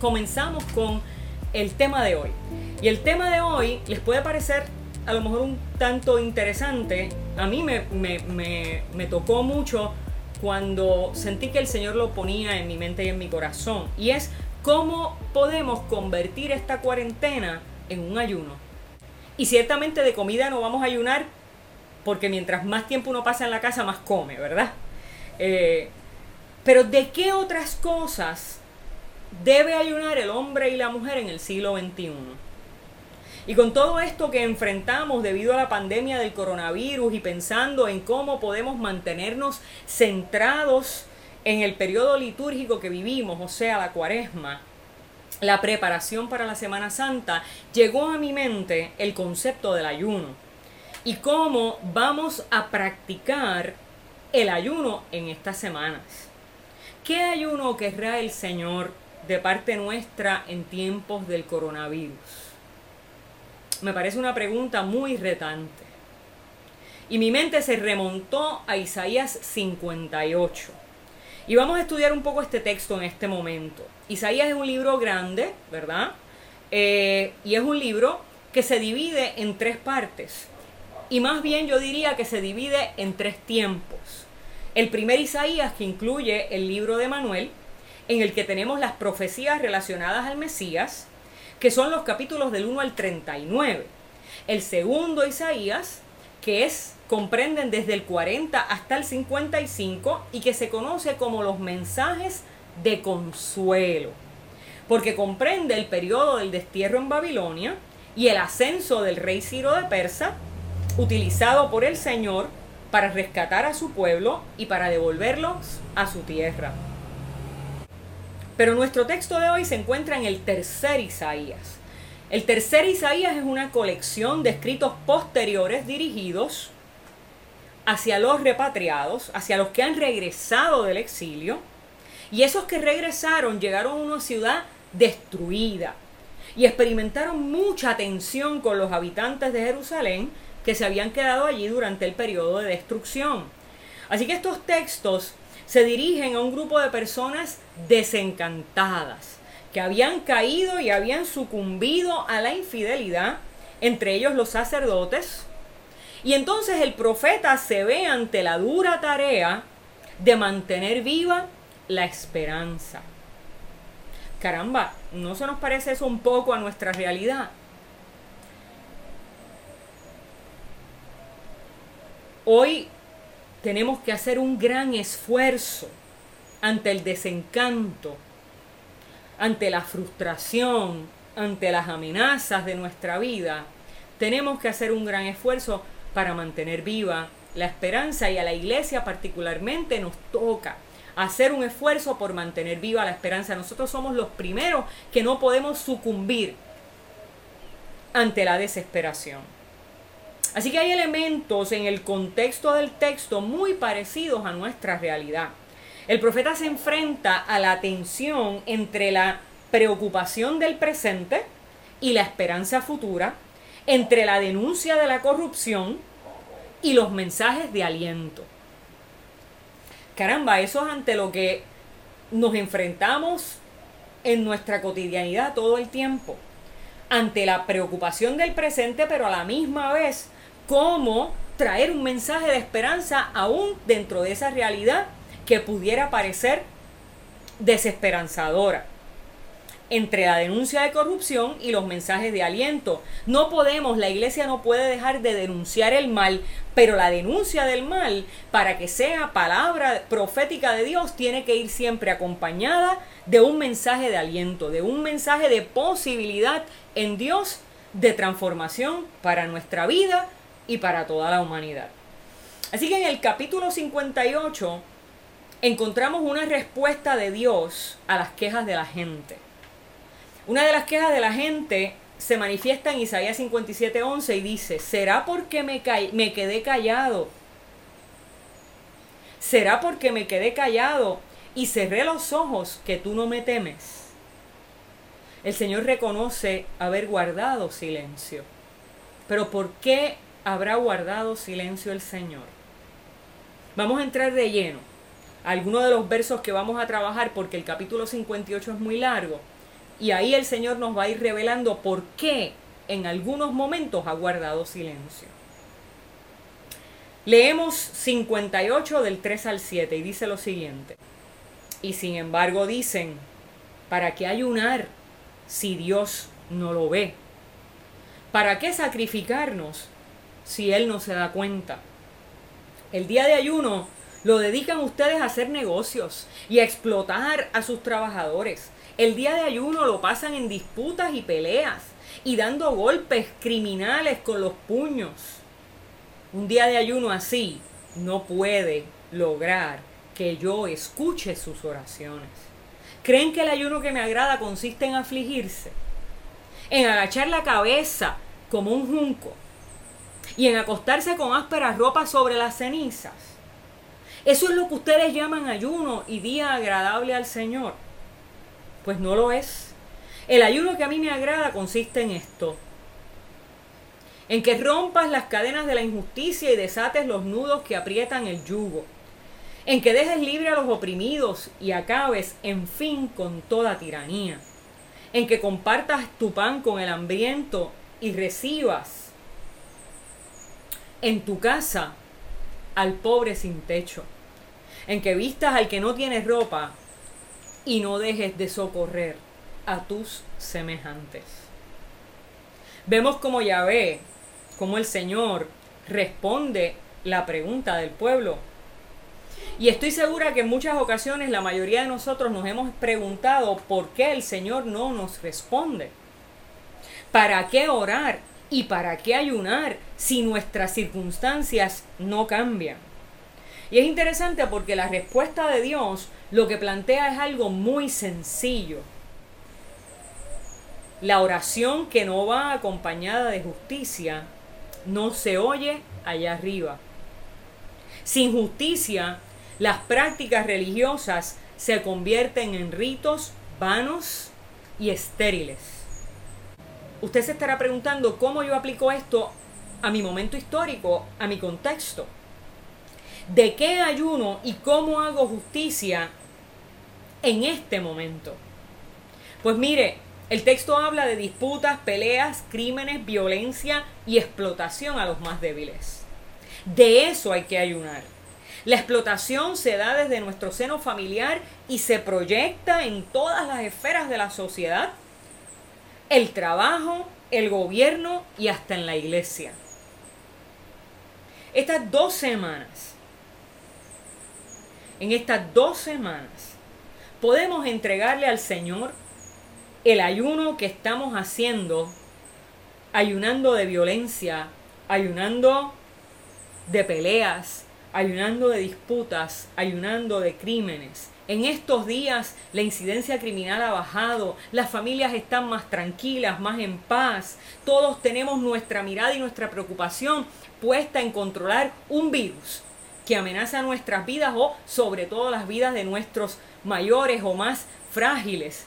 comenzamos con el tema de hoy. Y el tema de hoy les puede parecer a lo mejor un tanto interesante. A mí me, me, tocó mucho cuando sentí que el Señor lo ponía en mi mente y en mi corazón. Y es cómo podemos convertir esta cuarentena en un ayuno. Y ciertamente de comida no vamos a ayunar porque mientras más tiempo uno pasa en la casa, más come, ¿verdad? Eh, pero ¿de qué otras cosas debe ayunar el hombre y la mujer en el siglo XXI? Y con todo esto que enfrentamos debido a la pandemia del coronavirus y pensando en cómo podemos mantenernos centrados en el periodo litúrgico que vivimos, o sea, la cuaresma, la preparación para la Semana Santa, llegó a mi mente el concepto del ayuno y cómo vamos a practicar el ayuno en estas semanas. ¿Qué ayuno querrá el Señor de parte nuestra en tiempos del coronavirus? Me parece una pregunta muy retante. Y mi mente se remontó a Isaías 58. Y vamos a estudiar un poco este texto en este momento. Isaías es un libro grande, ¿verdad? Eh, y es un libro que se divide en tres partes. Y más bien yo diría que se divide en tres tiempos. El primer Isaías, que incluye el libro de Manuel, en el que tenemos las profecías relacionadas al Mesías, que son los capítulos del 1 al 39. El segundo Isaías, que es comprenden desde el 40 hasta el 55 y que se conoce como los mensajes de consuelo, porque comprende el periodo del destierro en Babilonia y el ascenso del rey Ciro de Persa, utilizado por el Señor para rescatar a su pueblo y para devolverlos a su tierra. Pero nuestro texto de hoy se encuentra en el tercer Isaías. El tercer Isaías es una colección de escritos posteriores dirigidos hacia los repatriados, hacia los que han regresado del exilio, y esos que regresaron llegaron a una ciudad destruida y experimentaron mucha tensión con los habitantes de Jerusalén que se habían quedado allí durante el periodo de destrucción. Así que estos textos se dirigen a un grupo de personas desencantadas, que habían caído y habían sucumbido a la infidelidad, entre ellos los sacerdotes, y entonces el profeta se ve ante la dura tarea de mantener viva la esperanza. Caramba, ¿no se nos parece eso un poco a nuestra realidad? Hoy tenemos que hacer un gran esfuerzo ante el desencanto, ante la frustración, ante las amenazas de nuestra vida. Tenemos que hacer un gran esfuerzo para mantener viva la esperanza y a la iglesia particularmente nos toca hacer un esfuerzo por mantener viva la esperanza. Nosotros somos los primeros que no podemos sucumbir ante la desesperación. Así que hay elementos en el contexto del texto muy parecidos a nuestra realidad. El profeta se enfrenta a la tensión entre la preocupación del presente y la esperanza futura, entre la denuncia de la corrupción y los mensajes de aliento. Caramba, eso es ante lo que nos enfrentamos en nuestra cotidianidad todo el tiempo. Ante la preocupación del presente, pero a la misma vez, cómo traer un mensaje de esperanza aún dentro de esa realidad que pudiera parecer desesperanzadora entre la denuncia de corrupción y los mensajes de aliento. No podemos, la iglesia no puede dejar de denunciar el mal, pero la denuncia del mal, para que sea palabra profética de Dios, tiene que ir siempre acompañada de un mensaje de aliento, de un mensaje de posibilidad en Dios de transformación para nuestra vida y para toda la humanidad. Así que en el capítulo 58 encontramos una respuesta de Dios a las quejas de la gente. Una de las quejas de la gente se manifiesta en Isaías 57:11 y dice, ¿será porque me, me quedé callado? ¿Será porque me quedé callado y cerré los ojos que tú no me temes? El Señor reconoce haber guardado silencio. Pero ¿por qué habrá guardado silencio el Señor? Vamos a entrar de lleno a algunos de los versos que vamos a trabajar porque el capítulo 58 es muy largo Y ahí el Señor nos va a ir revelando por qué en algunos momentos ha guardado silencio. Leemos 58 del 3 al 7 y dice lo siguiente. Y sin embargo dicen, ¿para qué ayunar si Dios no lo ve? ¿Para qué sacrificarnos si Él no se da cuenta? El día de ayuno lo dedican ustedes a hacer negocios y a explotar a sus trabajadores. El día de ayuno lo pasan en disputas y peleas y dando golpes criminales con los puños. Un día de ayuno así no puede lograr que yo escuche sus oraciones. ¿Creen que el ayuno que me agrada consiste en afligirse? En agachar la cabeza como un junco y en acostarse con ásperas ropas sobre las cenizas. Eso es lo que ustedes llaman ayuno y día agradable al Señor. Pues no lo es. El ayuno que a mí me agrada consiste en esto. En que rompas las cadenas de la injusticia y desates los nudos que aprietan el yugo. En que dejes libre a los oprimidos y acabes, en fin, con toda tiranía. En que compartas tu pan con el hambriento y recibas en tu casa al pobre sin techo. En que vistas al que no tiene ropa y no dejes de socorrer a tus semejantes. Vemos como Yahvé, como el Señor responde la pregunta del pueblo. Y estoy segura que en muchas ocasiones la mayoría de nosotros nos hemos preguntado por qué el Señor no nos responde. ¿Para qué orar? ¿Y para qué ayunar si nuestras circunstancias no cambian? Y es interesante porque la respuesta de Dios lo que plantea es algo muy sencillo. La oración que no va acompañada de justicia no se oye allá arriba. Sin justicia, las prácticas religiosas se convierten en ritos vanos y estériles. Usted se estará preguntando cómo yo aplico esto a mi momento histórico, a mi contexto. ¿De qué ayuno y cómo hago justicia en este momento? Pues mire, el texto habla de disputas, peleas, crímenes, violencia y explotación a los más débiles. De eso hay que ayunar. La explotación se da desde nuestro seno familiar y se proyecta en todas las esferas de la sociedad, el trabajo, el gobierno y hasta en la iglesia. Estas dos semanas, en estas dos semanas, podemos entregarle al Señor el ayuno que estamos haciendo, ayunando de violencia, ayunando de peleas, ayunando de disputas, ayunando de crímenes. En estos días la incidencia criminal ha bajado, las familias están más tranquilas, más en paz, todos tenemos nuestra mirada y nuestra preocupación puesta en controlar un virus que amenaza nuestras vidas o sobre todo las vidas de nuestros mayores o más frágiles.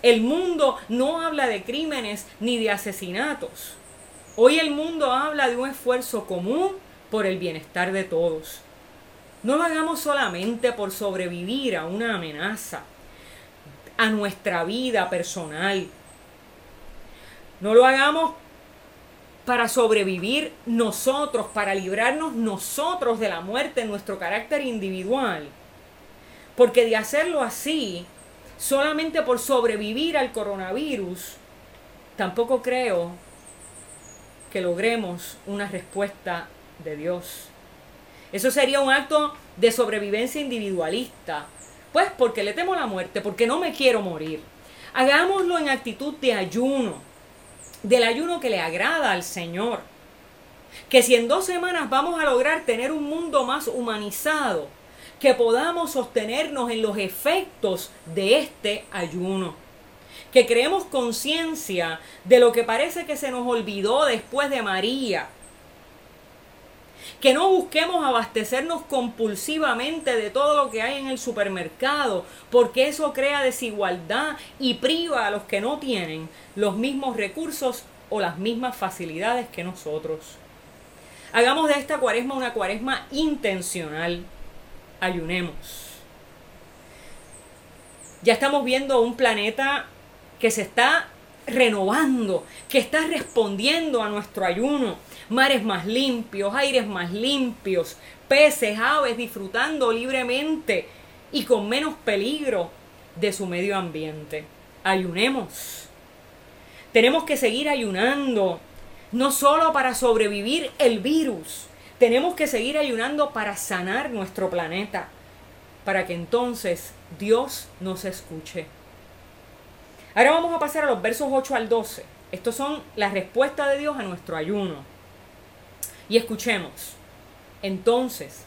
El mundo no habla de crímenes ni de asesinatos. Hoy el mundo habla de un esfuerzo común por el bienestar de todos. No lo hagamos solamente por sobrevivir a una amenaza, a nuestra vida personal. No lo hagamos para sobrevivir nosotros, para librarnos nosotros de la muerte en nuestro carácter individual. Porque de hacerlo así, solamente por sobrevivir al coronavirus, tampoco creo que logremos una respuesta de Dios. Eso sería un acto de sobrevivencia individualista. Pues porque le temo la muerte, porque no me quiero morir. Hagámoslo en actitud de ayuno, del ayuno que le agrada al Señor. Que si en dos semanas vamos a lograr tener un mundo más humanizado, que podamos sostenernos en los efectos de este ayuno. Que creemos conciencia de lo que parece que se nos olvidó después de María. Que no busquemos abastecernos compulsivamente de todo lo que hay en el supermercado, porque eso crea desigualdad y priva a los que no tienen los mismos recursos o las mismas facilidades que nosotros. Hagamos de esta cuaresma una cuaresma intencional ayunemos. Ya estamos viendo un planeta que se está renovando, que está respondiendo a nuestro ayuno. Mares más limpios, aires más limpios, peces, aves disfrutando libremente y con menos peligro de su medio ambiente. Ayunemos. Tenemos que seguir ayunando, no solo para sobrevivir el virus, tenemos que seguir ayunando para sanar nuestro planeta, para que entonces Dios nos escuche. Ahora vamos a pasar a los versos 8 al 12. Estos son las respuestas de Dios a nuestro ayuno. Y escuchemos. Entonces,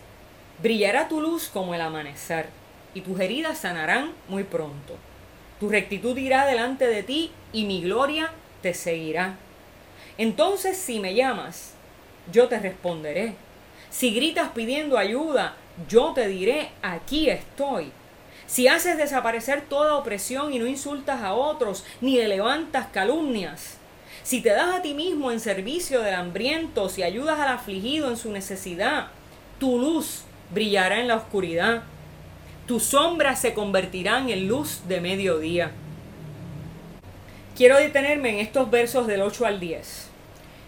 brillará tu luz como el amanecer, y tus heridas sanarán muy pronto. Tu rectitud irá delante de ti, y mi gloria te seguirá. Entonces, si me llamas, yo te responderé. Si gritas pidiendo ayuda, yo te diré, aquí estoy. Si haces desaparecer toda opresión y no insultas a otros, ni levantas calumnias, si te das a ti mismo en servicio del hambriento, si ayudas al afligido en su necesidad, tu luz brillará en la oscuridad, tus sombras se convertirán en luz de mediodía. Quiero detenerme en estos versos del 8 al 10.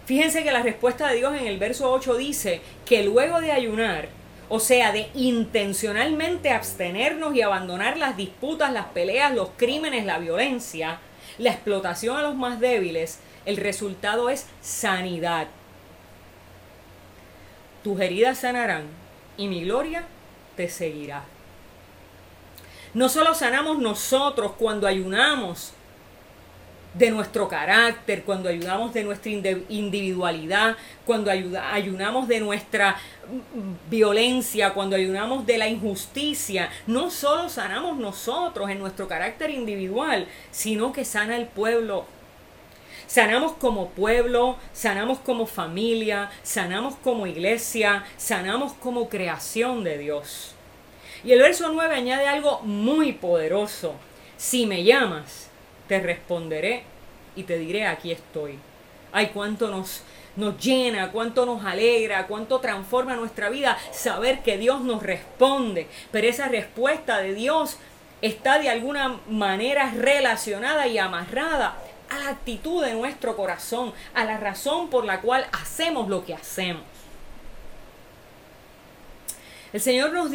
Fíjense que la respuesta de Dios en el verso 8 dice que luego de ayunar, o sea, de intencionalmente abstenernos y abandonar las disputas, las peleas, los crímenes, la violencia, la explotación a los más débiles, el resultado es sanidad. Tus heridas sanarán y mi gloria te seguirá. No solo sanamos nosotros cuando ayunamos de nuestro carácter, cuando ayudamos de nuestra individualidad, cuando ayunamos de nuestra mm, violencia, cuando ayunamos de la injusticia, no solo sanamos nosotros en nuestro carácter individual, sino que sana el pueblo. Sanamos como pueblo, sanamos como familia, sanamos como iglesia, sanamos como creación de Dios. Y el verso 9 añade algo muy poderoso. Si me llamas, te responderé y te diré, aquí estoy. Ay, cuánto nos, nos llena, cuánto nos alegra, cuánto transforma nuestra vida saber que Dios nos responde. Pero esa respuesta de Dios está de alguna manera relacionada y amarrada a la actitud de nuestro corazón, a la razón por la cual hacemos lo que hacemos. El Señor nos,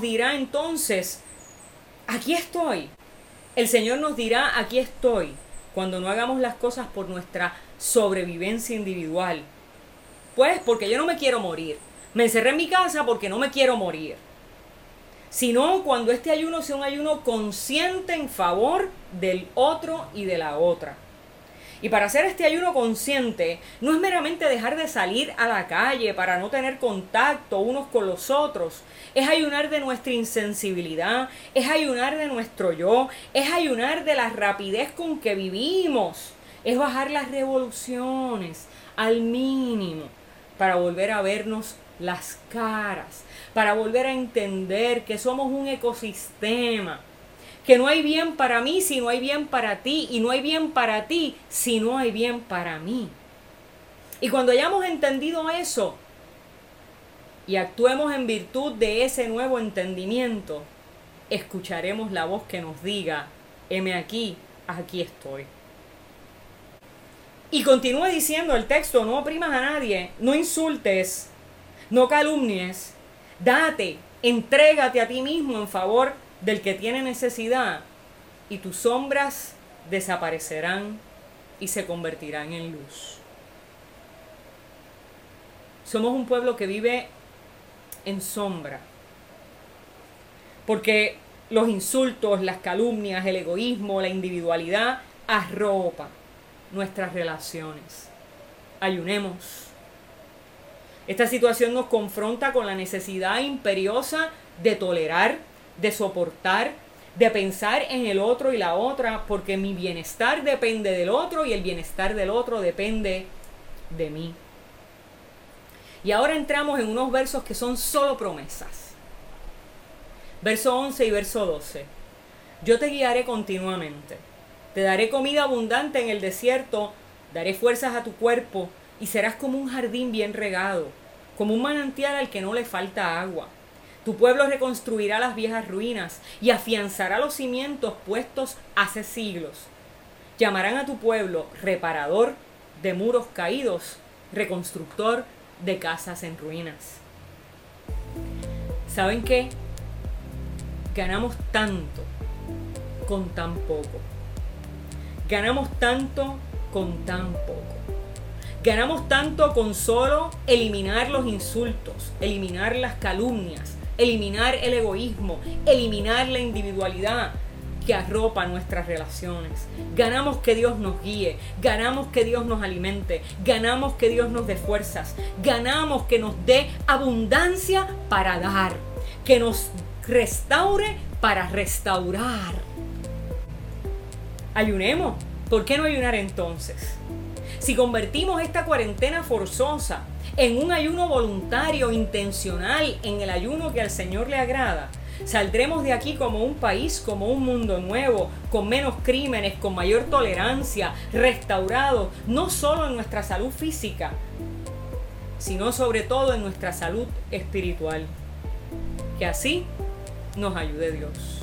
dirá entonces, aquí estoy, el Señor nos dirá, aquí estoy, cuando no hagamos las cosas por nuestra sobrevivencia individual. Pues porque yo no me quiero morir. Me encerré en mi casa porque no me quiero morir. Sino cuando este ayuno sea un ayuno consciente en favor del otro y de la otra. Y para hacer este ayuno consciente, no es meramente dejar de salir a la calle para no tener contacto unos con los otros. Es ayunar de nuestra insensibilidad, es ayunar de nuestro yo, es ayunar de la rapidez con que vivimos, es bajar las revoluciones al mínimo para volver a vernos las caras, para volver a entender que somos un ecosistema que no hay bien para mí si no hay bien para ti, y no hay bien para ti si no hay bien para mí. Y cuando hayamos entendido eso y actuemos en virtud de ese nuevo entendimiento, escucharemos la voz que nos diga, heme aquí, aquí estoy. Y continúa diciendo el texto, no oprimas a nadie, no insultes, no calumnies, date, entrégate a ti mismo en favor del que tiene necesidad y tus sombras desaparecerán y se convertirán en luz. Somos un pueblo que vive en sombra, porque los insultos, las calumnias, el egoísmo, la individualidad arropa nuestras relaciones. Ayunemos. Esta situación nos confronta con la necesidad imperiosa de tolerar de soportar, de pensar en el otro y la otra, porque mi bienestar depende del otro y el bienestar del otro depende de mí. Y ahora entramos en unos versos que son solo promesas. Verso 11 y verso 12. Yo te guiaré continuamente. Te daré comida abundante en el desierto, daré fuerzas a tu cuerpo y serás como un jardín bien regado, como un manantial al que no le falta agua. Tu pueblo reconstruirá las viejas ruinas y afianzará los cimientos puestos hace siglos. Llamarán a tu pueblo reparador de muros caídos, reconstructor de casas en ruinas. ¿Saben qué? Ganamos tanto con tan poco. Ganamos tanto con tan poco. Ganamos tanto con solo eliminar los insultos, eliminar las calumnias, eliminar el egoísmo, eliminar la individualidad que arropa nuestras relaciones. Ganamos que Dios nos guíe, ganamos que Dios nos alimente, ganamos que Dios nos dé fuerzas, ganamos que nos dé abundancia para dar, que nos restaure para restaurar. Ayunemos. ¿Por qué no ayunar entonces? Si convertimos esta cuarentena forzosa en un ayuno voluntario, intencional, en el ayuno que al Señor le agrada, saldremos de aquí como un país, como un mundo nuevo, con menos crímenes, con mayor tolerancia, restaurado, no solo en nuestra salud física, sino sobre todo en nuestra salud espiritual. Que así nos ayude Dios.